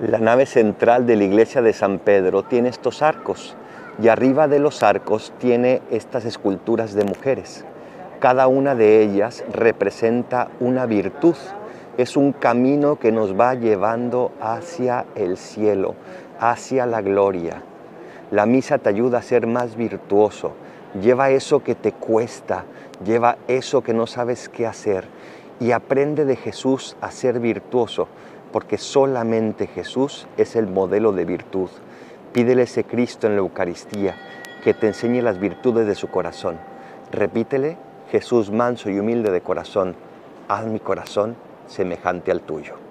La nave central de la iglesia de San Pedro tiene estos arcos y arriba de los arcos tiene estas esculturas de mujeres. Cada una de ellas representa una virtud, es un camino que nos va llevando hacia el cielo, hacia la gloria. La misa te ayuda a ser más virtuoso, lleva eso que te cuesta, lleva eso que no sabes qué hacer y aprende de Jesús a ser virtuoso porque solamente Jesús es el modelo de virtud. Pídele ese Cristo en la Eucaristía que te enseñe las virtudes de su corazón. Repítele, Jesús manso y humilde de corazón, haz mi corazón semejante al tuyo.